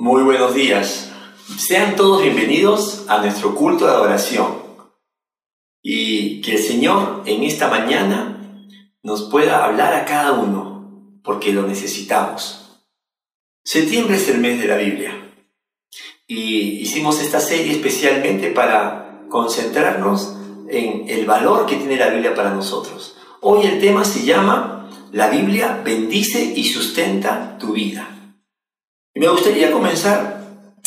Muy buenos días. Sean todos bienvenidos a nuestro culto de adoración. Y que el Señor en esta mañana nos pueda hablar a cada uno, porque lo necesitamos. Septiembre es el mes de la Biblia. Y hicimos esta serie especialmente para concentrarnos en el valor que tiene la Biblia para nosotros. Hoy el tema se llama La Biblia bendice y sustenta tu vida. Me gustaría comenzar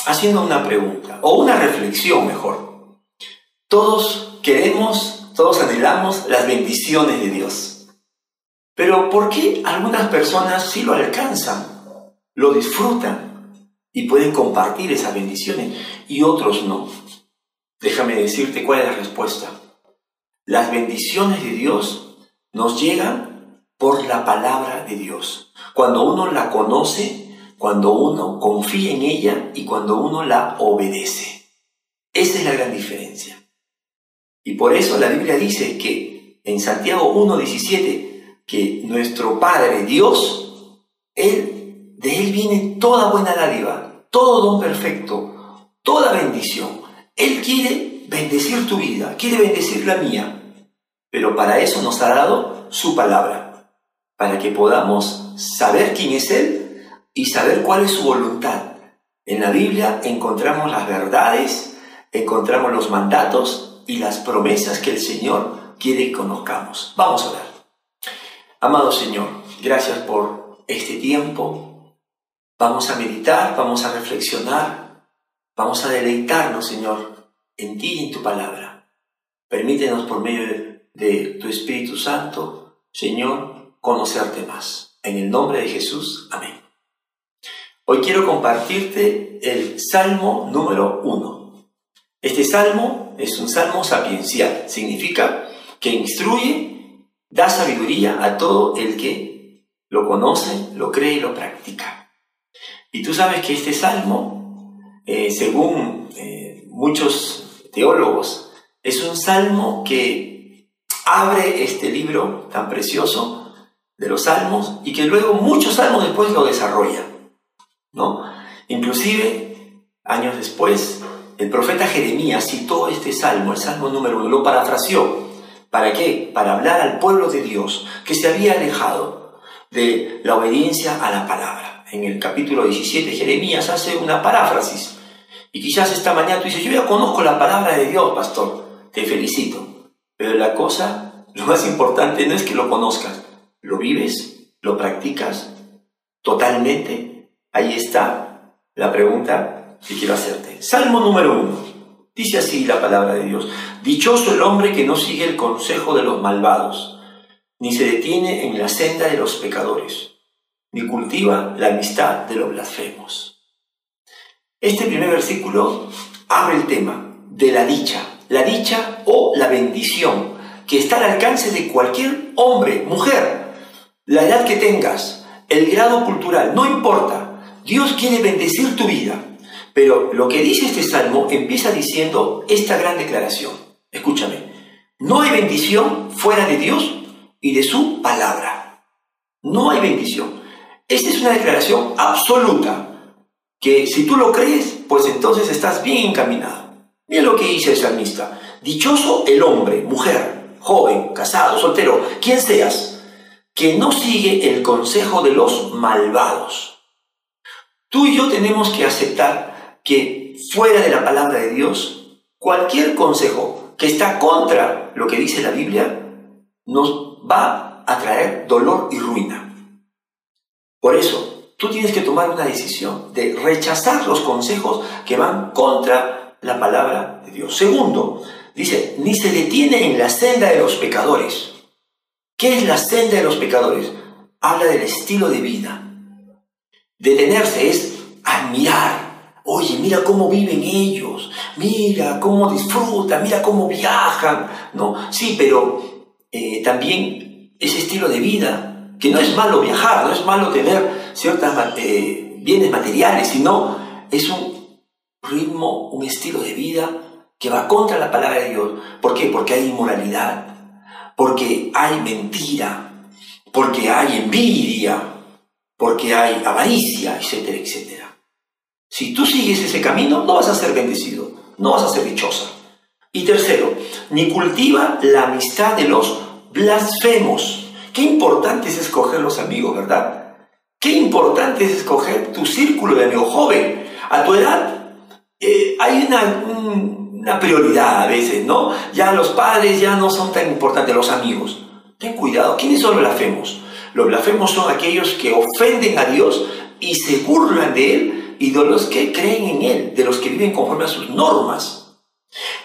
haciendo una pregunta, o una reflexión mejor. Todos queremos, todos anhelamos las bendiciones de Dios. Pero ¿por qué algunas personas sí lo alcanzan, lo disfrutan y pueden compartir esas bendiciones y otros no? Déjame decirte cuál es la respuesta. Las bendiciones de Dios nos llegan por la palabra de Dios. Cuando uno la conoce, cuando uno confía en ella y cuando uno la obedece. Esa es la gran diferencia. Y por eso la Biblia dice que en Santiago 1.17, que nuestro Padre Dios, Él, de Él viene toda buena dádiva, todo don perfecto, toda bendición. Él quiere bendecir tu vida, quiere bendecir la mía. Pero para eso nos ha dado su palabra, para que podamos saber quién es Él y saber cuál es su voluntad. En la Biblia encontramos las verdades, encontramos los mandatos y las promesas que el Señor quiere que conozcamos. Vamos a ver. Amado Señor, gracias por este tiempo. Vamos a meditar, vamos a reflexionar, vamos a deleitarnos, Señor, en ti y en tu palabra. Permítenos por medio de, de tu Espíritu Santo, Señor, conocerte más. En el nombre de Jesús, amén. Hoy quiero compartirte el Salmo número uno. Este salmo es un salmo sapiencial, significa que instruye, da sabiduría a todo el que lo conoce, lo cree y lo practica. Y tú sabes que este salmo, eh, según eh, muchos teólogos, es un salmo que abre este libro tan precioso de los salmos y que luego muchos salmos después lo desarrollan. ¿No? Inclusive, años después, el profeta Jeremías citó este salmo, el salmo número uno, lo parafraseó. ¿Para qué? Para hablar al pueblo de Dios que se había alejado de la obediencia a la palabra. En el capítulo 17, Jeremías hace una paráfrasis. Y quizás esta mañana tú dices, yo ya conozco la palabra de Dios, pastor, te felicito. Pero la cosa, lo más importante no es que lo conozcas, lo vives, lo practicas totalmente Ahí está la pregunta que quiero hacerte. Salmo número uno. Dice así la palabra de Dios. Dichoso el hombre que no sigue el consejo de los malvados, ni se detiene en la senda de los pecadores, ni cultiva la amistad de los blasfemos. Este primer versículo abre el tema de la dicha, la dicha o la bendición que está al alcance de cualquier hombre, mujer, la edad que tengas, el grado cultural, no importa. Dios quiere bendecir tu vida. Pero lo que dice este salmo empieza diciendo esta gran declaración. Escúchame, no hay bendición fuera de Dios y de su palabra. No hay bendición. Esta es una declaración absoluta que si tú lo crees, pues entonces estás bien encaminado. Mira lo que dice el salmista. Dichoso el hombre, mujer, joven, casado, soltero, quien seas, que no sigue el consejo de los malvados Tú y yo tenemos que aceptar que fuera de la palabra de Dios, cualquier consejo que está contra lo que dice la Biblia nos va a traer dolor y ruina. Por eso, tú tienes que tomar una decisión de rechazar los consejos que van contra la palabra de Dios. Segundo, dice, ni se detiene en la senda de los pecadores. ¿Qué es la senda de los pecadores? Habla del estilo de vida. Detenerse es admirar. Oye, mira cómo viven ellos, mira cómo disfrutan, mira cómo viajan, ¿no? Sí, pero eh, también ese estilo de vida, que no es malo viajar, no es malo tener ciertos eh, bienes materiales, sino es un ritmo, un estilo de vida que va contra la palabra de Dios. ¿Por qué? Porque hay inmoralidad, porque hay mentira, porque hay envidia, porque hay avaricia, etcétera, etcétera. Si tú sigues ese camino, no vas a ser bendecido, no vas a ser dichosa. Y tercero, ni cultiva la amistad de los blasfemos. Qué importante es escoger los amigos, ¿verdad? Qué importante es escoger tu círculo de amigos joven. A tu edad eh, hay una, una prioridad a veces, ¿no? Ya los padres ya no son tan importantes, los amigos. Ten cuidado, ¿quiénes son los blasfemos? Los blasfemos son aquellos que ofenden a Dios y se burlan de Él y de los que creen en Él, de los que viven conforme a sus normas.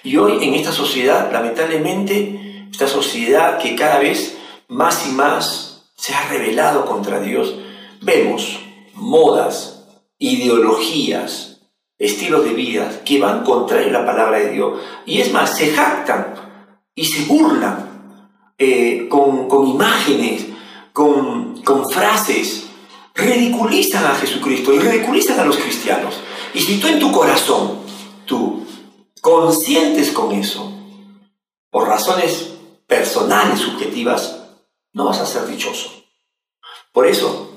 Y hoy en esta sociedad, lamentablemente, esta sociedad que cada vez más y más se ha rebelado contra Dios, vemos modas, ideologías, estilos de vida que van contra la palabra de Dios. Y es más, se jactan y se burlan eh, con, con, imágenes, con, frases, ridiculizan a Jesucristo y ridiculizan a los cristianos. Y si tú en tu corazón, tú, conscientes con eso, por razones personales, subjetivas, no vas a ser dichoso. Por eso,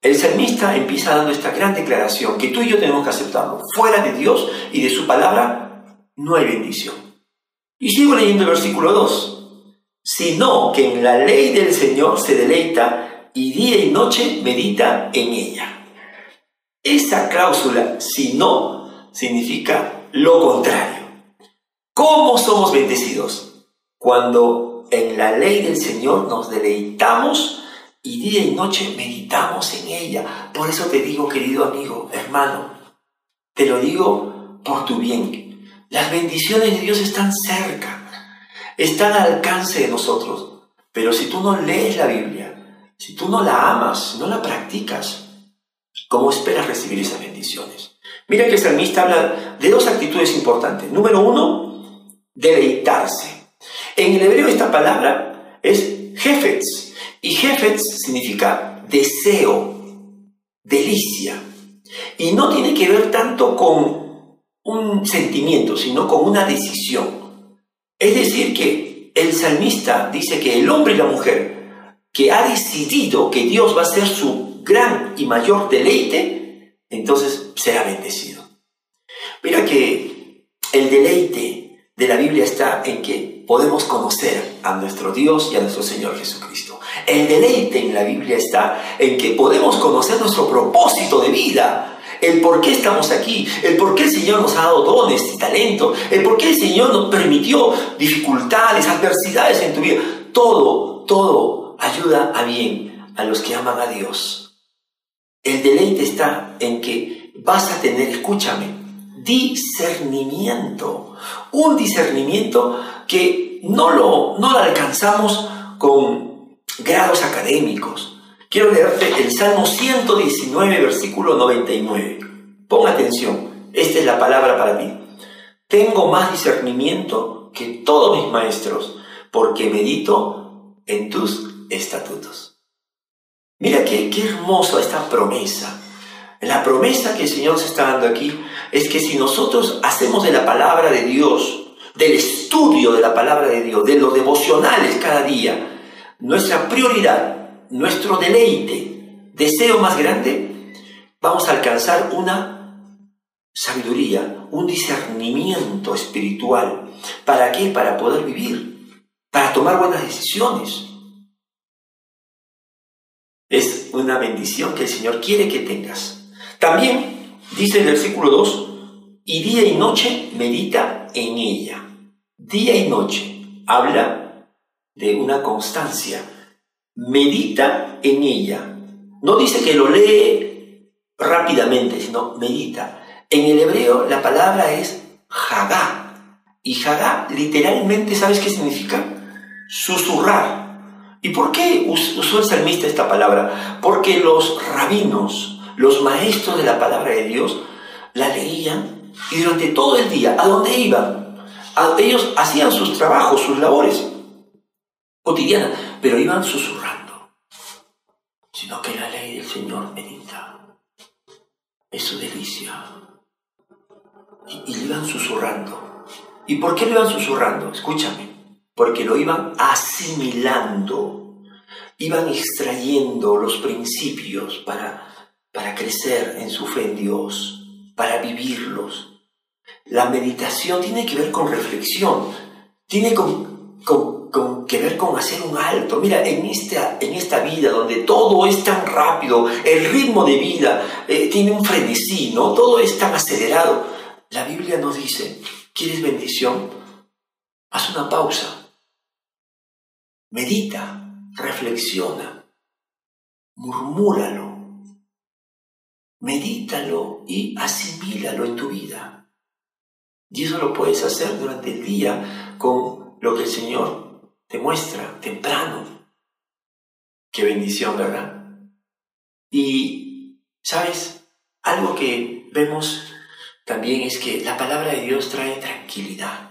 el salmista empieza dando esta gran declaración que tú y yo tenemos que aceptarlo. Fuera de Dios y de su palabra no hay bendición. Y sigo leyendo el versículo 2. Sino que en la ley del Señor se deleita y día y noche medita en ella. Esa cláusula, si no, significa lo contrario. ¿Cómo somos bendecidos? Cuando en la ley del Señor nos deleitamos y día y noche meditamos en ella. Por eso te digo, querido amigo, hermano, te lo digo por tu bien. Las bendiciones de Dios están cerca, están al alcance de nosotros. Pero si tú no lees la Biblia, si tú no la amas, si no la practicas, ¿cómo esperas recibir esas bendiciones? Mira que el salmista habla de dos actitudes importantes. Número uno, deleitarse. En el hebreo esta palabra es jefetz, y Jefetz significa deseo, delicia. Y no tiene que ver tanto con un sentimiento, sino con una decisión. Es decir, que el salmista dice que el hombre y la mujer que ha decidido que Dios va a ser su gran y mayor deleite, entonces será bendecido. Mira que el deleite de la Biblia está en que podemos conocer a nuestro Dios y a nuestro Señor Jesucristo. El deleite en la Biblia está en que podemos conocer nuestro propósito de vida, el por qué estamos aquí, el por qué el Señor nos ha dado dones y talentos, el por qué el Señor nos permitió dificultades, adversidades en tu vida. Todo, todo ayuda a bien a los que aman a Dios. El deleite está en que vas a tener, escúchame, discernimiento. Un discernimiento que no lo, no lo alcanzamos con grados académicos. Quiero leerte el Salmo 119, versículo 99. Pon atención, esta es la palabra para ti. Tengo más discernimiento que todos mis maestros, porque medito en tus estatutos. Mira qué, qué hermosa esta promesa. La promesa que el Señor se está dando aquí es que si nosotros hacemos de la palabra de Dios, del estudio de la palabra de Dios, de los devocionales cada día, nuestra prioridad, nuestro deleite, deseo más grande, vamos a alcanzar una sabiduría, un discernimiento espiritual. ¿Para qué? Para poder vivir, para tomar buenas decisiones. Es una bendición que el Señor quiere que tengas. También dice el versículo 2, y día y noche medita en ella. Día y noche habla de una constancia. Medita en ella. No dice que lo lee rápidamente, sino medita. En el hebreo la palabra es hagá. Y hagá literalmente, ¿sabes qué significa? Susurrar. ¿Y por qué usó el salmista esta palabra? Porque los rabinos, los maestros de la palabra de Dios, la leían y durante todo el día, ¿a dónde iban? ellos hacían sus trabajos, sus labores cotidiana, pero iban susurrando, sino que la ley del Señor medita, es su delicia. Y, y iban susurrando. ¿Y por qué lo iban susurrando? Escúchame, porque lo iban asimilando, iban extrayendo los principios para, para crecer en su fe en Dios. para vivirlos. La meditación tiene que ver con reflexión, tiene con, que ver con hacer un alto. Mira, en esta, en esta vida donde todo es tan rápido, el ritmo de vida eh, tiene un frenesí, ¿no? Todo es tan acelerado. La Biblia nos dice, ¿quieres bendición? Haz una pausa. Medita, reflexiona, murmúralo, medítalo y asimílalo en tu vida. Y eso lo puedes hacer durante el día con lo que el Señor te muestra temprano. Qué bendición, ¿verdad? Y, ¿sabes? Algo que vemos también es que la palabra de Dios trae tranquilidad.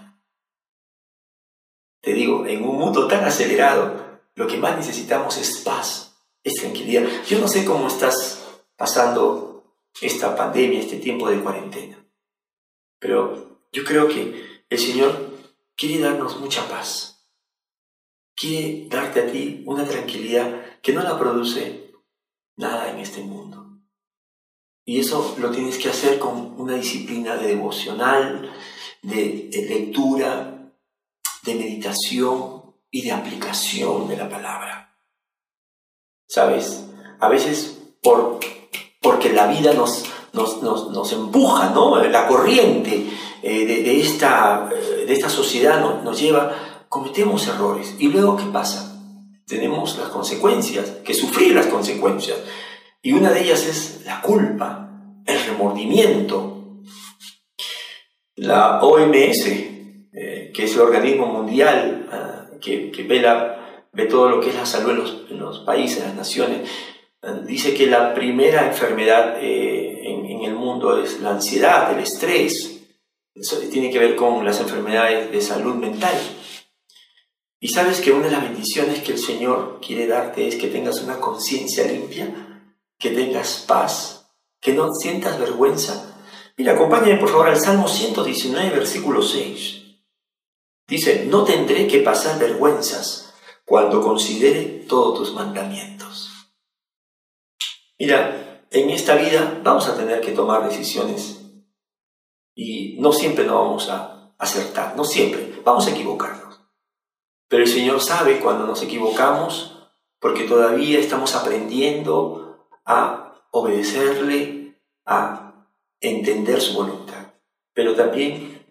Te digo, en un mundo tan acelerado, lo que más necesitamos es paz, es tranquilidad. Yo no sé cómo estás pasando esta pandemia, este tiempo de cuarentena. Pero yo creo que el Señor quiere darnos mucha paz. Quiere darte a ti una tranquilidad que no la produce nada en este mundo. Y eso lo tienes que hacer con una disciplina de devocional, de, lectura, de meditación y de aplicación de la palabra. ¿Sabes? A veces por porque la vida nos, nos, empuja, ¿no? La corriente eh, de, esta, eh, de esta sociedad nos, lleva, cometemos errores. ¿Y luego qué pasa? Tenemos las consecuencias, que sufrir las consecuencias. Y una de ellas es la culpa, el remordimiento. La OMS, eh, que es el organismo mundial ah, que, que ve, todo lo que es la salud en los, en los países, en las naciones, dice que la primera enfermedad eh, en, el mundo es la ansiedad, el estrés. Eso tiene que ver con las enfermedades de salud mental. Y sabes que una de las bendiciones que el Señor quiere darte es que tengas una conciencia limpia, que tengas paz, que no sientas vergüenza. Mira, acompáñame por favor al Salmo 119, versículo 6. Dice, no tendré que pasar vergüenzas cuando considere todos tus mandamientos. Mira, en esta vida vamos a tener que tomar decisiones y no siempre nos vamos a acertar, no siempre, vamos a equivocarnos. Pero el Señor sabe cuando nos equivocamos porque todavía estamos aprendiendo a obedecerle, a entender su voluntad. Pero también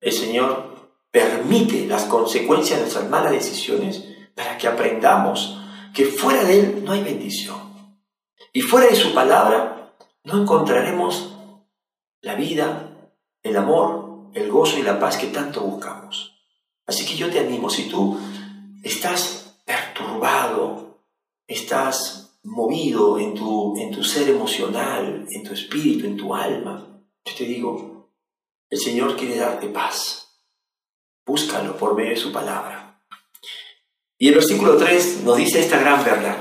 el Señor permite las consecuencias de nuestras malas decisiones para que aprendamos que fuera de Él no hay bendición. Y fuera de su palabra no encontraremos la vida, el amor, el gozo y la paz que tanto buscamos. Así que yo te animo, si tú estás perturbado, estás movido en tu, en tu ser emocional, en tu espíritu, en tu alma, yo te digo, el Señor quiere darte paz. Búscalo por medio de su palabra. Y el versículo 3 nos dice esta gran verdad.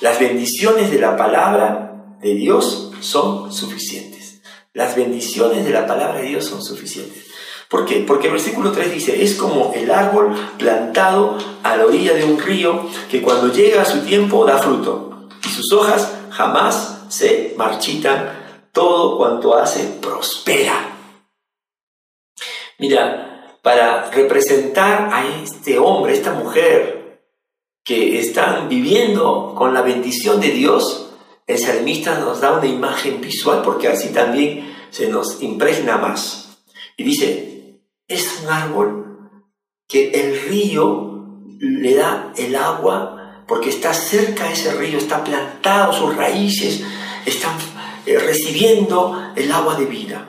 Las bendiciones de la palabra de Dios son suficientes. Las bendiciones de la palabra de Dios son suficientes. ¿Por qué? Porque el versículo 3 dice, es como el árbol plantado a la orilla de un río que cuando llega a su tiempo da fruto y sus hojas jamás se marchitan, todo cuanto hace prospera. Mira, para representar a este hombre, esta mujer, que están viviendo con la bendición de Dios, el salmista nos da una imagen visual porque así también se nos impregna más. Y dice, es un árbol que el río le da el agua porque está cerca de ese río, está plantado, sus raíces están eh, recibiendo el agua de vida.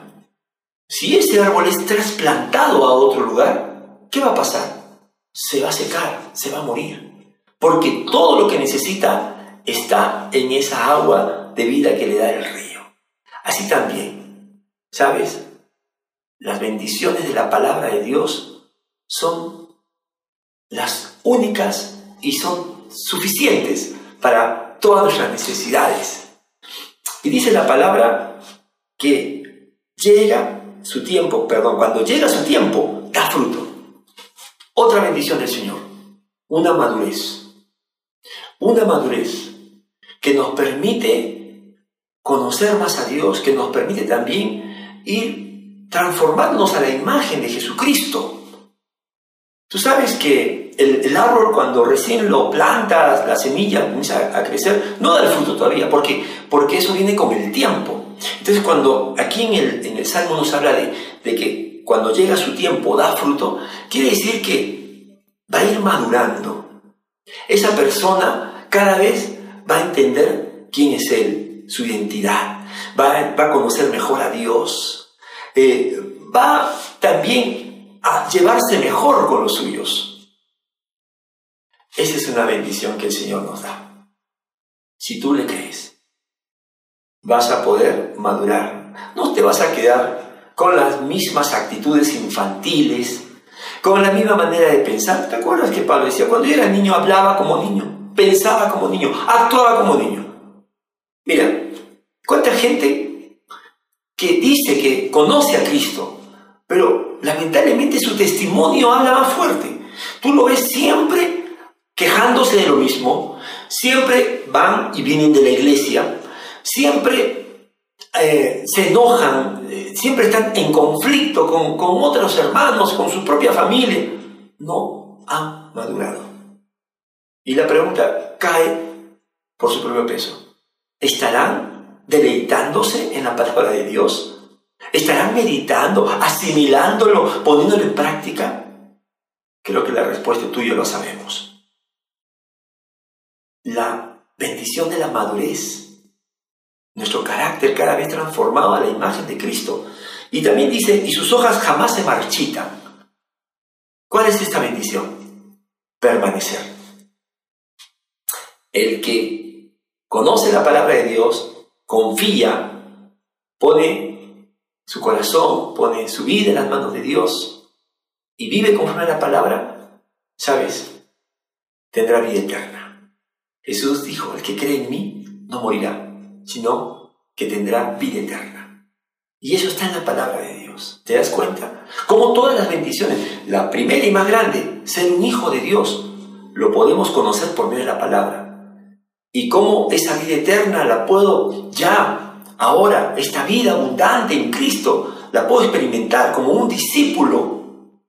Si ese árbol es trasplantado a otro lugar, ¿qué va a pasar? Se va a secar, se va a morir porque todo lo que necesita está en esa agua de vida que le da el río. Así también, ¿sabes? Las bendiciones de la palabra de Dios son las únicas y son suficientes para todas nuestras necesidades. Y dice la palabra que llega su tiempo, perdón, cuando llega su tiempo, da fruto. Otra bendición del Señor, una madurez una madurez que nos permite conocer más a Dios, que nos permite también ir transformándonos a la imagen de Jesucristo. Tú sabes que el, árbol cuando recién lo plantas, la semilla comienza a crecer, no da el fruto todavía, porque, porque eso viene con el tiempo. Entonces cuando aquí en el, en el Salmo nos habla de, de que cuando llega su tiempo da fruto, quiere decir que va a ir madurando. Esa persona cada vez va a entender quién es Él, su identidad, va, va a conocer mejor a Dios, eh, va también a llevarse mejor con los suyos. Esa es una bendición que el Señor nos da. Si tú le crees, vas a poder madurar. No te vas a quedar con las mismas actitudes infantiles, con la misma manera de pensar. ¿Te acuerdas que Pablo decía, cuando yo era niño hablaba como niño, pensaba como niño, actuaba como niño? Mira, ¿cuánta gente que dice que conoce a Cristo, pero lamentablemente su testimonio habla más fuerte? Tú lo ves siempre quejándose de lo mismo, siempre van y vienen de la iglesia, siempre eh, se enojan, eh, siempre están en conflicto con, con otros hermanos, con su propia familia. No han madurado. Y la pregunta cae por su propio peso. ¿Estarán deleitándose en la palabra de Dios? ¿Estarán meditando, asimilándolo, poniéndolo en práctica? Creo que la respuesta tuya lo sabemos. La bendición de la madurez nuestro carácter cada vez transformado a la imagen de Cristo. Y también dice, y sus hojas jamás se marchitan. ¿Cuál es esta bendición? Permanecer. El que conoce la palabra de Dios, confía, pone su corazón, pone su vida en las manos de Dios y vive conforme a la palabra, ¿sabes? Tendrá vida eterna. Jesús dijo, el que cree en mí no morirá sino que tendrá vida eterna. Y eso está en la palabra de Dios. ¿Te das cuenta? Como todas las bendiciones, la primera y más grande, ser un hijo de Dios, lo podemos conocer por medio de la palabra. Y cómo esa vida eterna la puedo ya, ahora, esta vida abundante en Cristo, la puedo experimentar como un discípulo.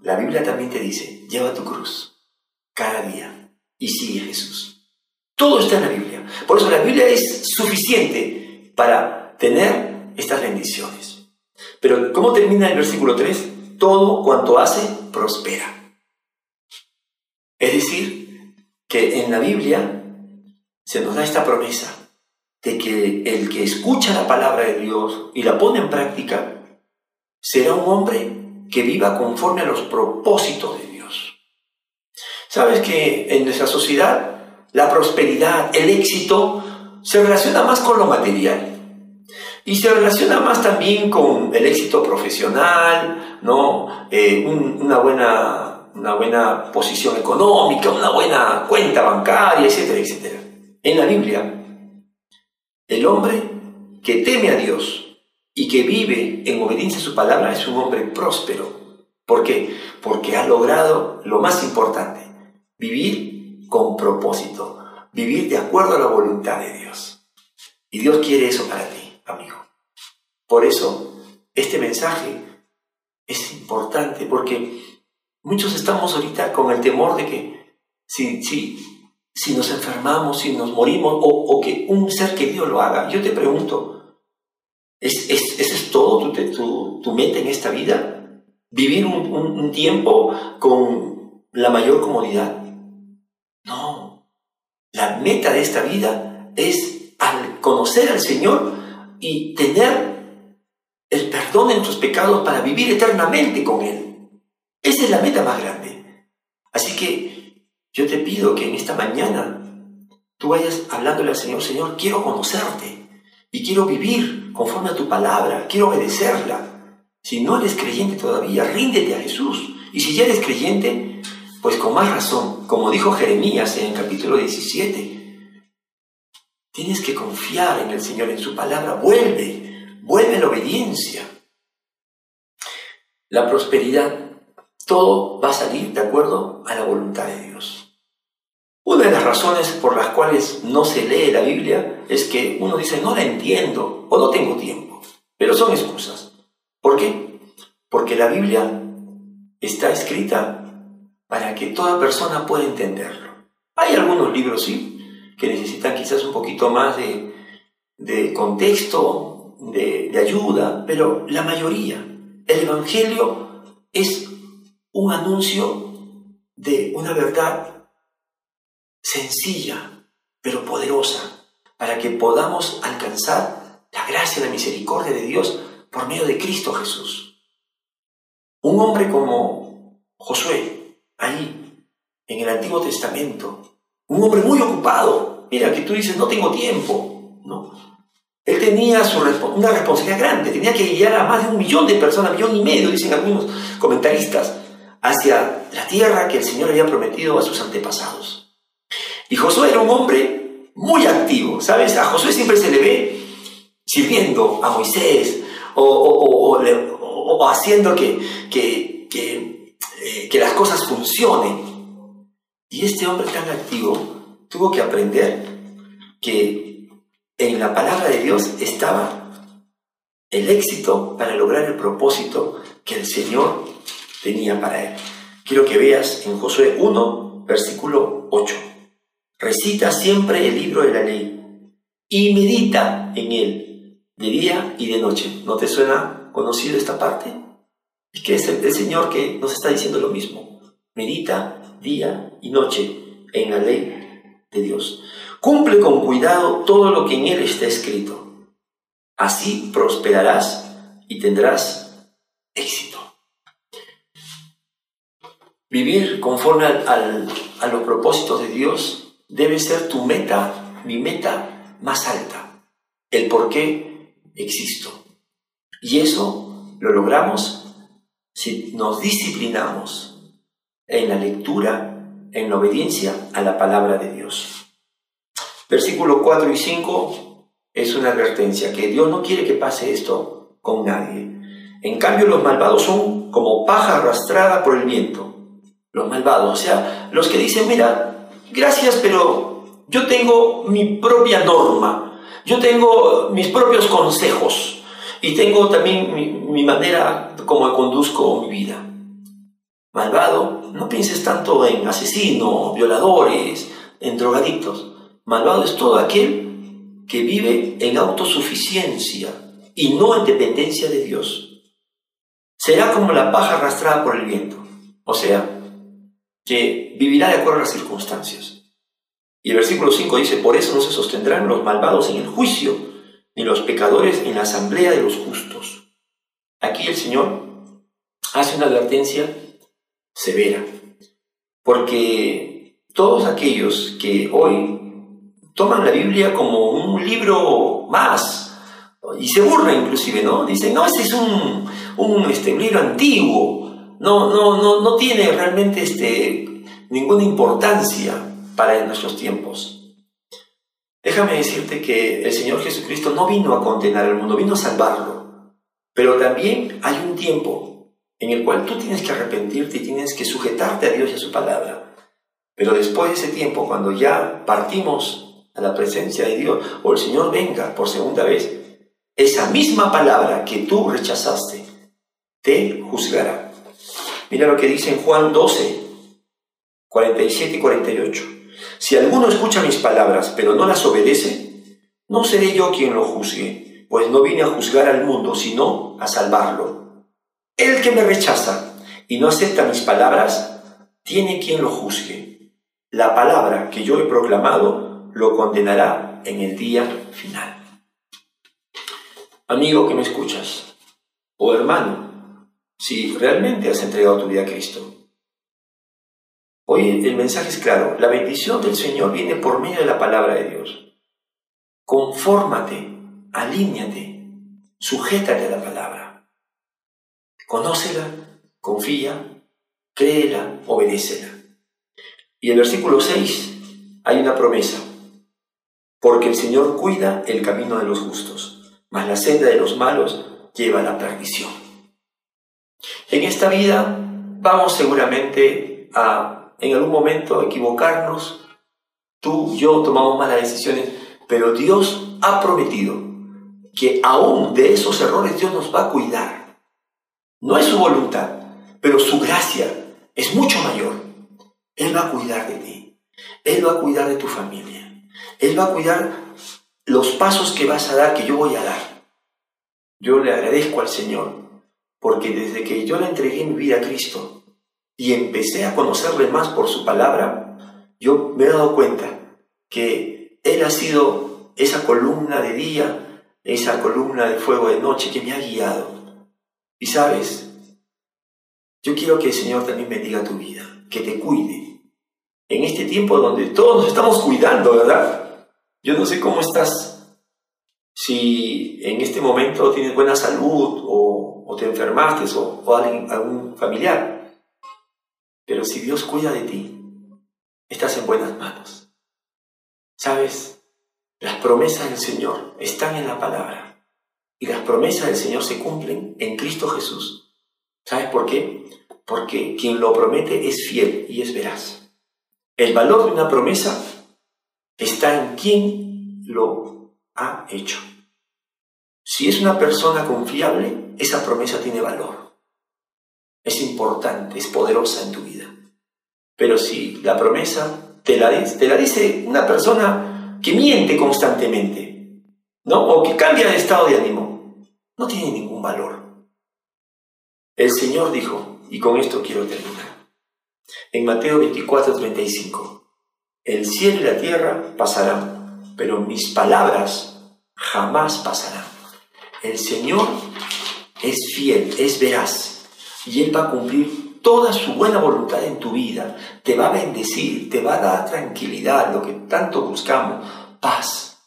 La Biblia también te dice, lleva tu cruz cada día y sigue Jesús. Todo está en la Biblia. Por eso la Biblia es suficiente para tener estas bendiciones. Pero ¿cómo termina el versículo 3? Todo cuanto hace, prospera. Es decir, que en la Biblia se nos da esta promesa de que el que escucha la palabra de Dios y la pone en práctica, será un hombre que viva conforme a los propósitos de Dios. Sabes que en nuestra sociedad la prosperidad, el éxito, se relaciona más con lo material. Y se relaciona más también con el éxito profesional, ¿no? Eh, una, buena, una buena posición económica, una buena cuenta bancaria, etcétera, etcétera. En la Biblia, el hombre que teme a Dios y que vive en obediencia a su palabra es un hombre próspero. ¿Por qué? Porque ha logrado lo más importante, vivir con propósito, vivir de acuerdo a la voluntad de Dios. Y Dios quiere eso para ti, amigo. Por eso, este mensaje es importante porque muchos estamos ahorita con el temor de que si, si, si nos enfermamos, si nos morimos o, que un ser querido lo haga, yo te pregunto, ¿es, es, ¿eso es todo tu, meta en esta vida? ¿Vivir un, tiempo con la mayor comodidad? La meta de esta vida es al conocer al Señor y tener el perdón de nuestros pecados para vivir eternamente con Él. Esa es la meta más grande. Yo te pido que en esta mañana tú vayas hablándole al Señor, Señor, quiero conocerte y quiero vivir conforme a tu palabra, quiero obedecerla. Si no eres creyente todavía, ríndete a Jesús. Y si ya eres creyente, pues con más razón, como dijo Jeremías en el capítulo 17, tienes que confiar en el Señor, en su palabra, vuelve, vuelve la obediencia. La prosperidad, todo va a salir de acuerdo a la voluntad de Dios. Una de las razones por las cuales no se lee la Biblia es que uno dice, no la entiendo o no tengo tiempo. Pero son excusas. ¿Por qué? Porque la Biblia está escrita para que toda persona pueda entenderlo. Hay algunos libros, sí, que necesitan quizás un poquito más de, contexto, de, de ayuda, pero la mayoría, el Evangelio es un anuncio de una verdad sencilla, pero poderosa, para que podamos alcanzar la gracia y la misericordia de Dios por medio de Cristo Jesús. Un hombre como Josué, ahí, en el Antiguo Testamento, un hombre muy ocupado, mira que tú dices, no tengo tiempo, no. Él tenía su, una responsabilidad grande, tenía que guiar a más de un millón de personas, millón y medio, dicen algunos comentaristas, hacia la tierra que el Señor había prometido a sus antepasados. Y Josué era un hombre muy activo, ¿sabes? A Josué siempre se le ve sirviendo a Moisés o, haciendo que, que, eh, que, las cosas funcionen. Y este hombre tan activo tuvo que aprender que en la palabra de Dios estaba el éxito para lograr el propósito que el Señor tenía para él. Quiero que veas en Josué 1, versículo 8. Recita siempre el libro de la ley y medita en él de día y de noche. ¿No te suena conocido esta parte? Es que es el, Señor que nos está diciendo lo mismo. Medita día y noche en la ley de Dios. Cumple con cuidado todo lo que en él está escrito. Así prosperarás y tendrás éxito. Vivir conforme a los propósitos de Dios debe ser tu meta, mi meta más alta, el por qué existo. Y eso lo logramos si nos disciplinamos en la lectura, en la obediencia a la palabra de Dios. Versículo 4 y 5 es una advertencia, que Dios no quiere que pase esto con nadie. En cambio, los malvados son como paja arrastrada por el viento. Los malvados, o sea, los que dicen, mira, gracias, pero yo tengo mi propia norma, yo tengo mis propios consejos y tengo también mi, manera como conduzco mi vida. Malvado, no pienses tanto en asesinos, violadores, en drogadictos. Malvado es todo aquel que vive en autosuficiencia y no en dependencia de Dios. Será como la paja arrastrada por el viento. O sea, que vivirá de acuerdo a las circunstancias. Y el versículo 5 dice, por eso no se sostendrán los malvados en el juicio, ni los pecadores en la asamblea de los justos. Aquí el Señor hace una advertencia severa, porque todos aquellos que hoy toman la Biblia como un libro más, y se burlan inclusive, ¿no? Dicen, no, este es un, un este, libro antiguo, no, no, no, no tiene realmente este, ninguna importancia para nuestros tiempos. Déjame decirte que el Señor Jesucristo no vino a condenar al mundo, vino a salvarlo. Pero también hay un tiempo en el cual tú tienes que arrepentirte y tienes que sujetarte a Dios y a su palabra. Pero después de ese tiempo, cuando ya partimos a la presencia de Dios o el Señor venga por segunda vez, esa misma palabra que tú rechazaste te juzgará. Mira lo que dice en Juan 12, 47 y 48. Si alguno escucha mis palabras, pero no las obedece, no seré yo quien lo juzgue, pues no vine a juzgar al mundo, sino a salvarlo. El que me rechaza y no acepta mis palabras, tiene quien lo juzgue. La palabra que yo he proclamado lo condenará en el día final. Amigo que me escuchas, o hermano, si realmente has entregado tu vida a Cristo. Hoy el mensaje es claro, la bendición del Señor viene por medio de la palabra de Dios. Confórmate, alíñate, sujétate a la palabra. Conócela, confía, créela, obedécela. Y en el versículo 6 hay una promesa, porque el Señor cuida el camino de los justos, mas la senda de los malos lleva a la perdición. En esta vida vamos seguramente a en algún momento equivocarnos tú, yo tomamos malas decisiones, pero Dios ha prometido que aún de esos errores Dios nos va a cuidar. No es su voluntad, pero su gracia es mucho mayor. Él va a cuidar de ti. Él va a cuidar de tu familia. Él va a cuidar los pasos que vas a dar, que yo voy a dar. Yo le agradezco al Señor, porque desde que yo le entregué mi vida a Cristo y empecé a conocerle más por su palabra, yo me he dado cuenta que Él ha sido esa columna de día, esa columna de fuego de noche que me ha guiado. Y sabes, yo quiero que el Señor también bendiga tu vida, que te cuide. En este tiempo donde todos nos estamos cuidando, ¿verdad? Yo no sé cómo estás, si en este momento tienes buena salud o, te enfermaste o, o alguien, algún familiar. Pero si Dios cuida de ti, estás en buenas manos. ¿Sabes? Las promesas del Señor están en la palabra. Y las promesas del Señor se cumplen en Cristo Jesús. ¿Sabes por qué? Porque quien lo promete es fiel y es veraz. El valor de una promesa está en quien lo ha hecho. Si es una persona confiable, esa promesa tiene valor. Es importante, es poderosa en tu vida. Pero si la promesa te la, te la dice una persona que miente constantemente, ¿no? O que cambia de estado de ánimo, no tiene ningún valor. El Señor dijo, y con esto quiero terminar. En Mateo 24, 35, el cielo y la tierra pasarán, pero mis palabras jamás pasarán. El Señor es fiel, es veraz, y Él va a cumplir toda su buena voluntad en tu vida. Te va a bendecir, te va a dar tranquilidad, lo que tanto buscamos, paz,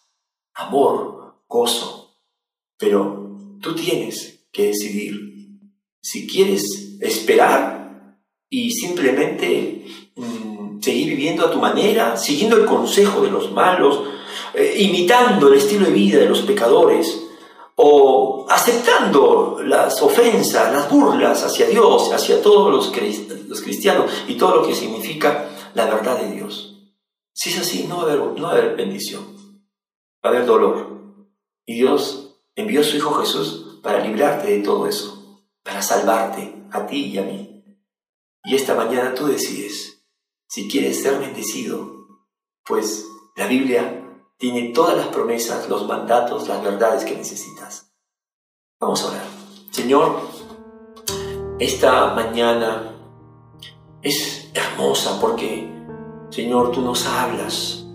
amor, gozo. Pero tú tienes que decidir si quieres esperar y simplemente mm, seguir viviendo a tu manera, siguiendo el consejo de los malos, eh, imitando el estilo de vida de los pecadores, o aceptando las ofensas, las burlas hacia Dios, hacia todos los, cristianos y todo lo que significa la verdad de Dios. Si es así, no va, a haber, no va haber bendición, va a haber dolor. Y Dios envió a su Hijo Jesús para librarte de todo eso para salvarte a ti y a mí. Y esta mañana tú decides si quieres ser bendecido, pues la Biblia tiene todas las promesas, los mandatos, las verdades que necesitas. Vamos a orar. Señor, esta mañana es hermosa porque, Señor, tú nos hablas,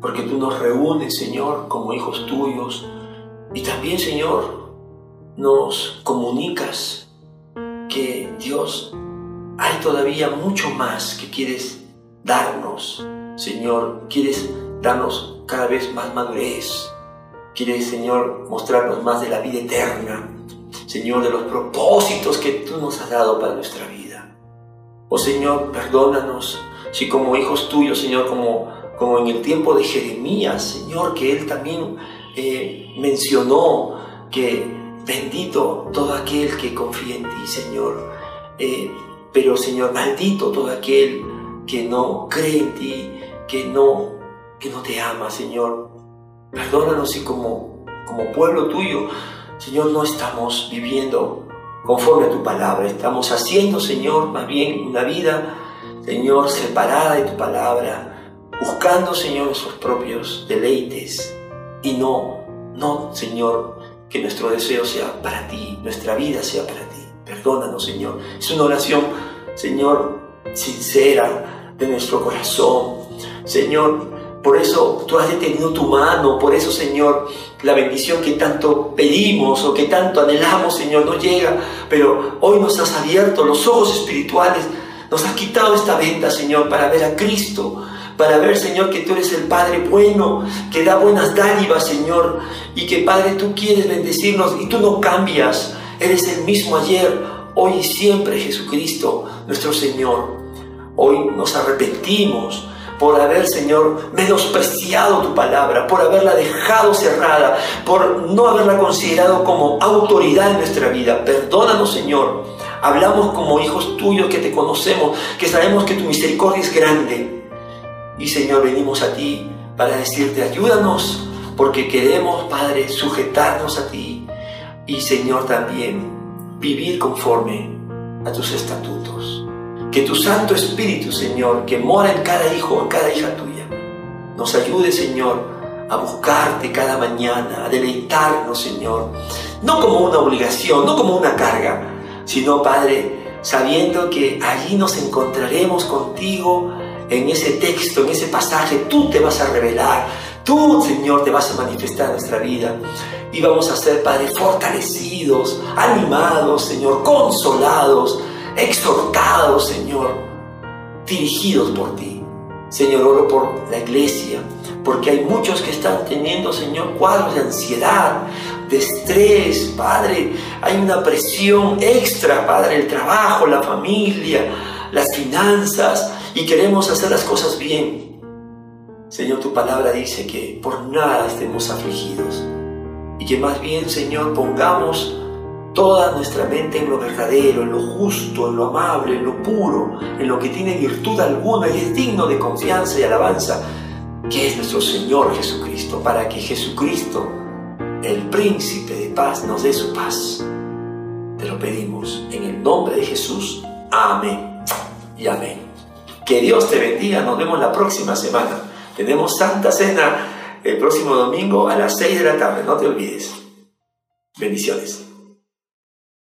porque tú nos reúnes, Señor, como hijos tuyos, y también, Señor, nos comunicas que Dios, hay todavía mucho más que quieres darnos. Señor, quieres darnos cada vez más madurez. Quieres, Señor, mostrarnos más de la vida eterna. Señor, de los propósitos que tú nos has dado para nuestra vida. Oh Señor, perdónanos si como hijos tuyos, Señor, como, como en el tiempo de Jeremías, Señor, que él también eh, mencionó que Bendito todo aquel que confía en ti, Señor. Eh, pero, Señor, maldito todo aquel que no cree en ti, que no, que no te ama, Señor. Perdónanos si como, como pueblo tuyo, Señor, no estamos viviendo conforme a tu palabra. Estamos haciendo, Señor, más bien una vida, Señor, separada de tu palabra, buscando, Señor, nuestros propios deleites y no, no, Señor, que nuestro deseo sea para ti, nuestra vida sea para ti. Perdónanos, Señor. Es una oración, Señor, sincera de nuestro corazón. Señor, por eso tú has detenido tu mano, por eso, Señor, la bendición que tanto pedimos o que tanto anhelamos, Señor, no llega. Pero hoy nos has abierto los ojos espirituales, nos has quitado esta venta, Señor, para ver a Cristo, para ver, Señor, que tú eres el Padre bueno, que da buenas dádivas, Señor, y que, Padre, tú quieres bendecirnos y tú no cambias. Eres el mismo ayer, hoy y siempre, Jesucristo, nuestro Señor. Hoy nos arrepentimos por haber, Señor, menospreciado tu palabra, por haberla dejado cerrada, por no haberla considerado como autoridad en nuestra vida. Perdónanos, Señor. Hablamos como hijos tuyos que te conocemos, que sabemos que tu misericordia es grande Y Señor, venimos a ti para decirte, ayúdanos, porque queremos, Padre, sujetarnos a ti. Y Señor, también vivir conforme a tus estatutos. Que tu Santo Espíritu, Señor, que mora en cada hijo, en cada hija tuya, nos ayude, Señor, a buscarte cada mañana, a deleitarnos, Señor, no como una obligación, no como una carga, sino, Padre, sabiendo que allí nos encontraremos contigo en ese texto, en ese pasaje, tú te vas a revelar, tú, Señor, te vas a manifestar en nuestra vida. Y vamos a ser, Padre, fortalecidos, animados, Señor, consolados, exhortados, Señor, dirigidos por ti. Señor, oro por la iglesia, porque hay muchos que están teniendo, Señor, cuadros de ansiedad, de estrés, Padre. Hay una presión extra, Padre, el trabajo, la familia, las finanzas, y queremos hacer las cosas bien. Señor, tu palabra dice que por nada estemos afligidos, y que más bien, Señor, pongamos toda nuestra mente en lo verdadero, en lo justo, en lo amable, en lo puro, en lo que tiene virtud alguna y es digno de confianza y alabanza que es nuestro Señor Jesucristo, para que Jesucristo, el príncipe de paz, nos dé su paz. Te lo pedimos en el nombre de Jesús. Amén y amén. Que Dios te bendiga. Nos vemos la próxima semana. Tenemos Santa Cena el próximo domingo a las 6 de la tarde. No te olvides. Bendiciones.